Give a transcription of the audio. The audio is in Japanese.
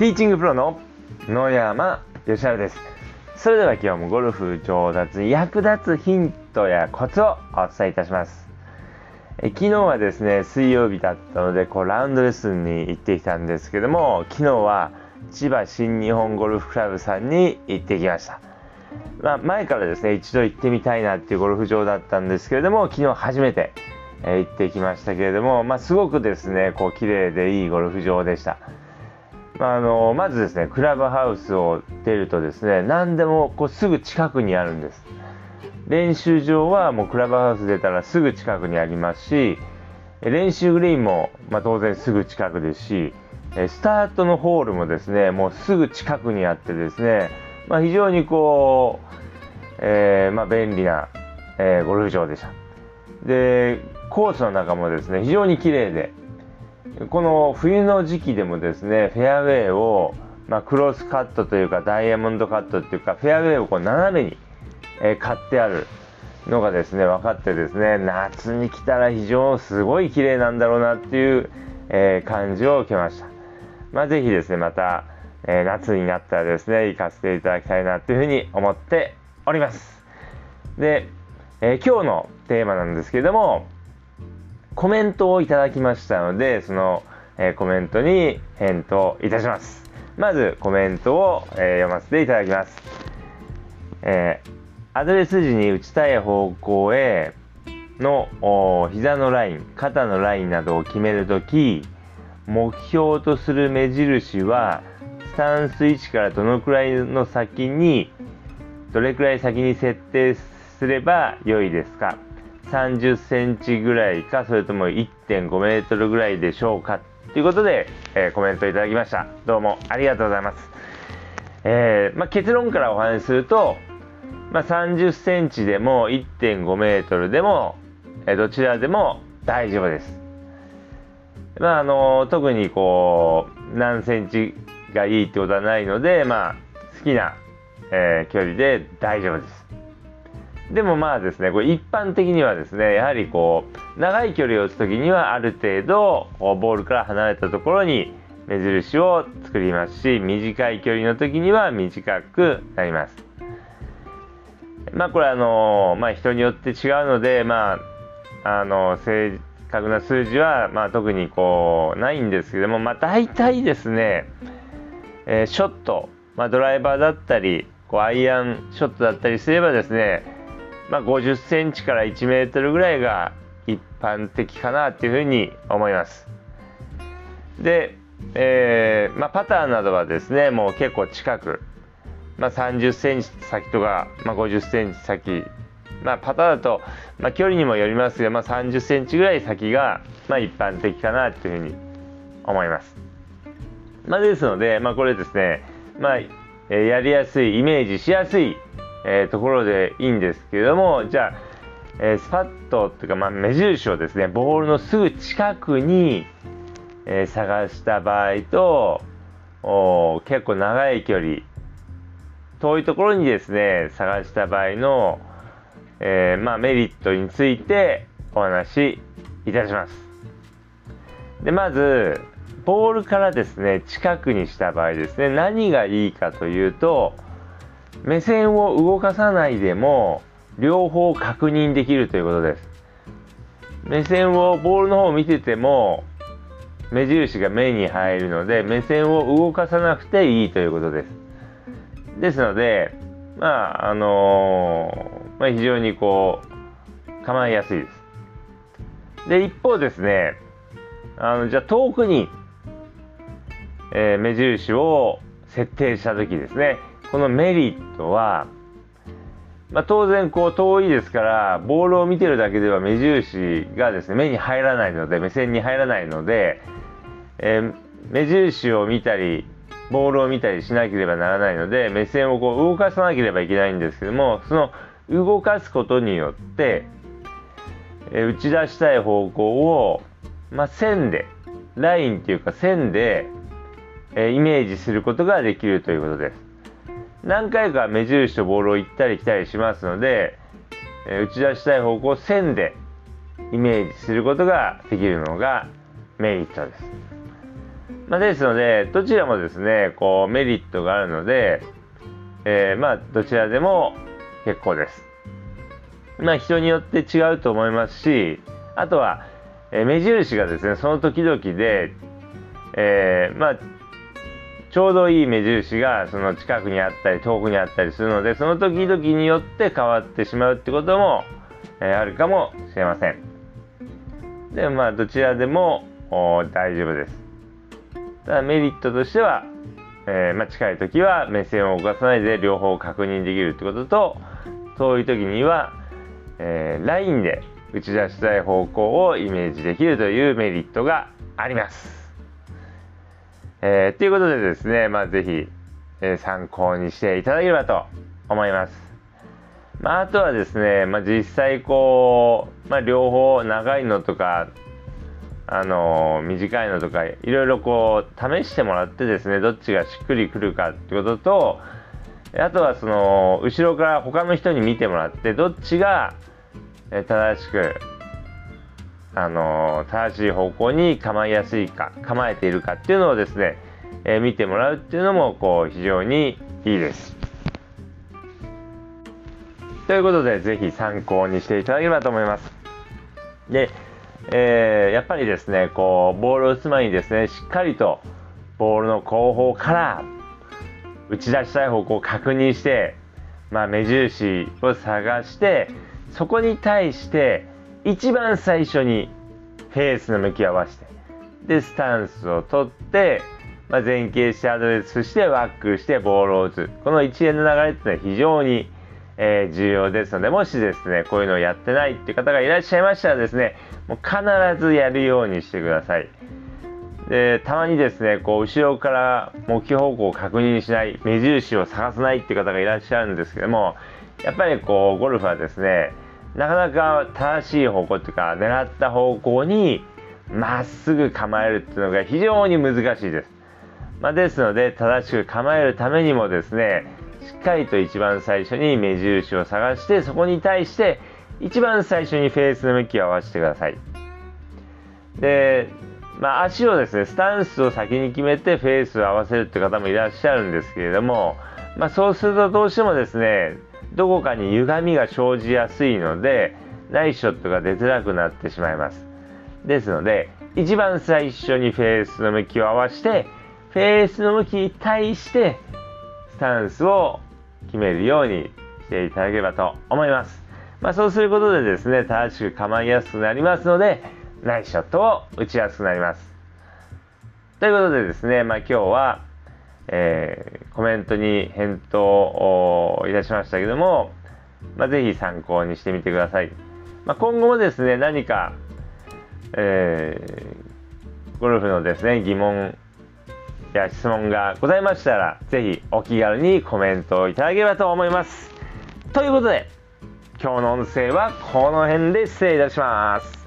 ティーチングプロの野山義晴です。それでは今日もゴルフ上達に役立つヒントやコツをお伝えいたします。え昨日はですね水曜日だったのでこうラウンドレッスンに行ってきたんですけども昨日は千葉新日本ゴルフクラブさんに行ってきました。まあ、前からですね一度行ってみたいなっていうゴルフ場だったんですけれども昨日初めて、えー、行ってきましたけれども、まあ、すごくですねこう綺麗でいいゴルフ場でした、あ、のまずですねクラブハウスを出るとですね何でもこうすぐ近くにあるんです練習場はもうクラブハウス出たらすぐ近くにありますし練習グリーンも、まあ、当然すぐ近くですしスタートのホールもですねもうすぐ近くにあってですねまあ、非常にこう、えー、まあ、便利な、えー、ゴルフ場でした。で、コースの中もですね、非常に綺麗で、この冬の時期でもですね、フェアウェイを、まあ、クロスカットというか、ダイヤモンドカットっていうか、フェアウェイをこう斜めに、えー、買ってあるのがですね、分かってですね、夏に来たら非常すごい綺麗なんだろうなっていう、えー、感じを受けました。まあ、ぜひですね、また、えー、夏になったらですね、行かせていただきたいなというふうに思っております。で、え、今日のテーマなんですけれども、コメントをいただきましたので、その、えー、コメントに返答いたします。まずコメントを、え読ませていただきます。えアドレス時に打ちたい方向への膝のライン、肩のラインなどを決めるとき、目標とする目印はスタンス位置からどのくらいの先にどれくらい先に設定すれば良いですか？30センチぐらいかそれとも1.5メートルぐらいでしょうかということで、えー、コメントいただきました。どうもありがとうございます、えー、まあ、結論からお話しすると、まあ、30センチでも1.5メートルでも、えー、どちらでも大丈夫です。まああの特にこう何センチがいいってことはないので、まあ、好きな、えー、距離で大丈夫です。でもまあですね、これ一般的にはですね、やはりこう、長い距離を打つ時にはある程度、ボールから離れたところに目印を作りますし、短い距離の時には短くなります。まあこれあのまあ人によって違うので、まあ、あの、正確な数字は、まあ特にこう、ないんですけども、まあ大体ですね、えー、ショット、まあ、ドライバーだったりこうアイアンショットだったりすればですね、まあ、50センチから1メートルぐらいが一般的かなというふうに思います。で、えー、まあ、パターなどはですねもう結構近く、まあ、30センチ先とか、まあ、50センチ先、まあ、パターンだと、まあ、距離にもよりますが、まあ、30センチぐらい先が、まあ、一般的かなというふうに思います。まあ、ですので、まあ、これですね、まあ、やりやすい、イメージしやすい、えー、ところでいいんですけれども、じゃあ、えー、スパッとっていうか、まあ、目印をですね、ボールのすぐ近くに、えー、探した場合と、お結構長い距離、遠いところにですね、探した場合の、えまあ、メリットについてお話しいたします。で、まず、ボールからですね近くにした場合ですね何がいいかというと目線を動かさないでも両方確認できるということです。目線をボールの方を見てても目印が目に入るので目線を動かさなくていいということです。ですのでまああのー、まあ、非常にこう構いやすいです。で一方ですねあのじゃあ遠くにえー、目印を設定した時ですね。このメリットは、まあ、当然こう遠いですからボールを見てるだけでは目印がですね目に入らないので目線に入らないので、えー、目印を見たりボールを見たりしなければならないので目線をこう動かさなければいけないんですけどもその動かすことによって、えー、打ち出したい方向を、まあ、線でラインっていうか線でえイメージすることができるということです。何回か目印とボールを行ったり来たりしますので、え打ち出したい方向を線でイメージすることができるのがメリットです。まあ、ですので、どちらもですね、こうメリットがあるので、えー、まあ、どちらでも結構です。まあ、人によって違うと思いますし、あとは、えー、目印がですね、その時々で、えー、まあ、ちょうどいい目印がその近くにあったり遠くにあったりするのでその時々によって変わってしまうってことも、えー、あるかもしれません。でまあどちらでも大丈夫です。ただメリットとしては、えー、まあ、近い時は目線を動かさないで両方確認できるってことと遠い時には、えー、ラインで打ち出したい方向をイメージできるというメリットがあります。えー、ということでですね、まあ、ぜひ、えー、参考にしていただければと思います。まあ、あとはですね、まあ、実際こう、まあ、両方長いのとか、あのー、短いのとか、いろいろこう、試してもらってですね、どっちがしっくりくるかってことと、あとはその、後ろから他の人に見てもらって、どっちが正しくあの正しい方向に構えやすいか構えているかっていうのをですね、えー、見てもらうっていうのもこう非常にいいです。ということでぜひ参考にしていただければと思います。で、えー、やっぱりですねこうボールを打つ前にですねしっかりとボールの後方から打ち出したい方向を確認して、まあ、目印を探してそこに対して一番最初にフェースの向き合わせてでスタンスを取って、まあ、前傾してアドレスしてワックしてボールを打つ。この一連の流れっていうのは非常に、えー、重要ですのでもしですねこういうのをやってないっていう方がいらっしゃいましたらですねもう必ずやるようにしてください。でたまにですねこう後ろから目標方向を確認しない目印を探さないっていう方がいらっしゃるんですけどもやっぱりこうゴルフはですねなかなか正しい方向っていうか狙った方向にまっすぐ構えるっていうのが非常に難しいです。まあ、ですので正しく構えるためにもですねしっかりと一番最初に目印を探してそこに対して一番最初にフェースの向きを合わせてください。で、まあ、足をですねスタンスを先に決めてフェースを合わせるって方もいらっしゃるんですけれども、まあ、そうするとどうしてもですねどこかに歪みが生じやすいのでナイスショットが出づらくなってしまいます。ですので一番最初にフェースの向きを合わせてフェースの向きに対してスタンスを決めるようにしていただければと思います、まあ、そうすることでですね正しく構えやすくなりますのでナイスショットを打ちやすくなります。ということでですね、まあ、今日はえー、コメントに返答をいたしましたけども、まあ、ぜひ参考にしてみてください。まあ、今後もですね、何か、えー、ゴルフのですね、疑問や質問がございましたら、ぜひお気軽にコメントをいただければと思います。ということで、今日の音声はこの辺で失礼いたします。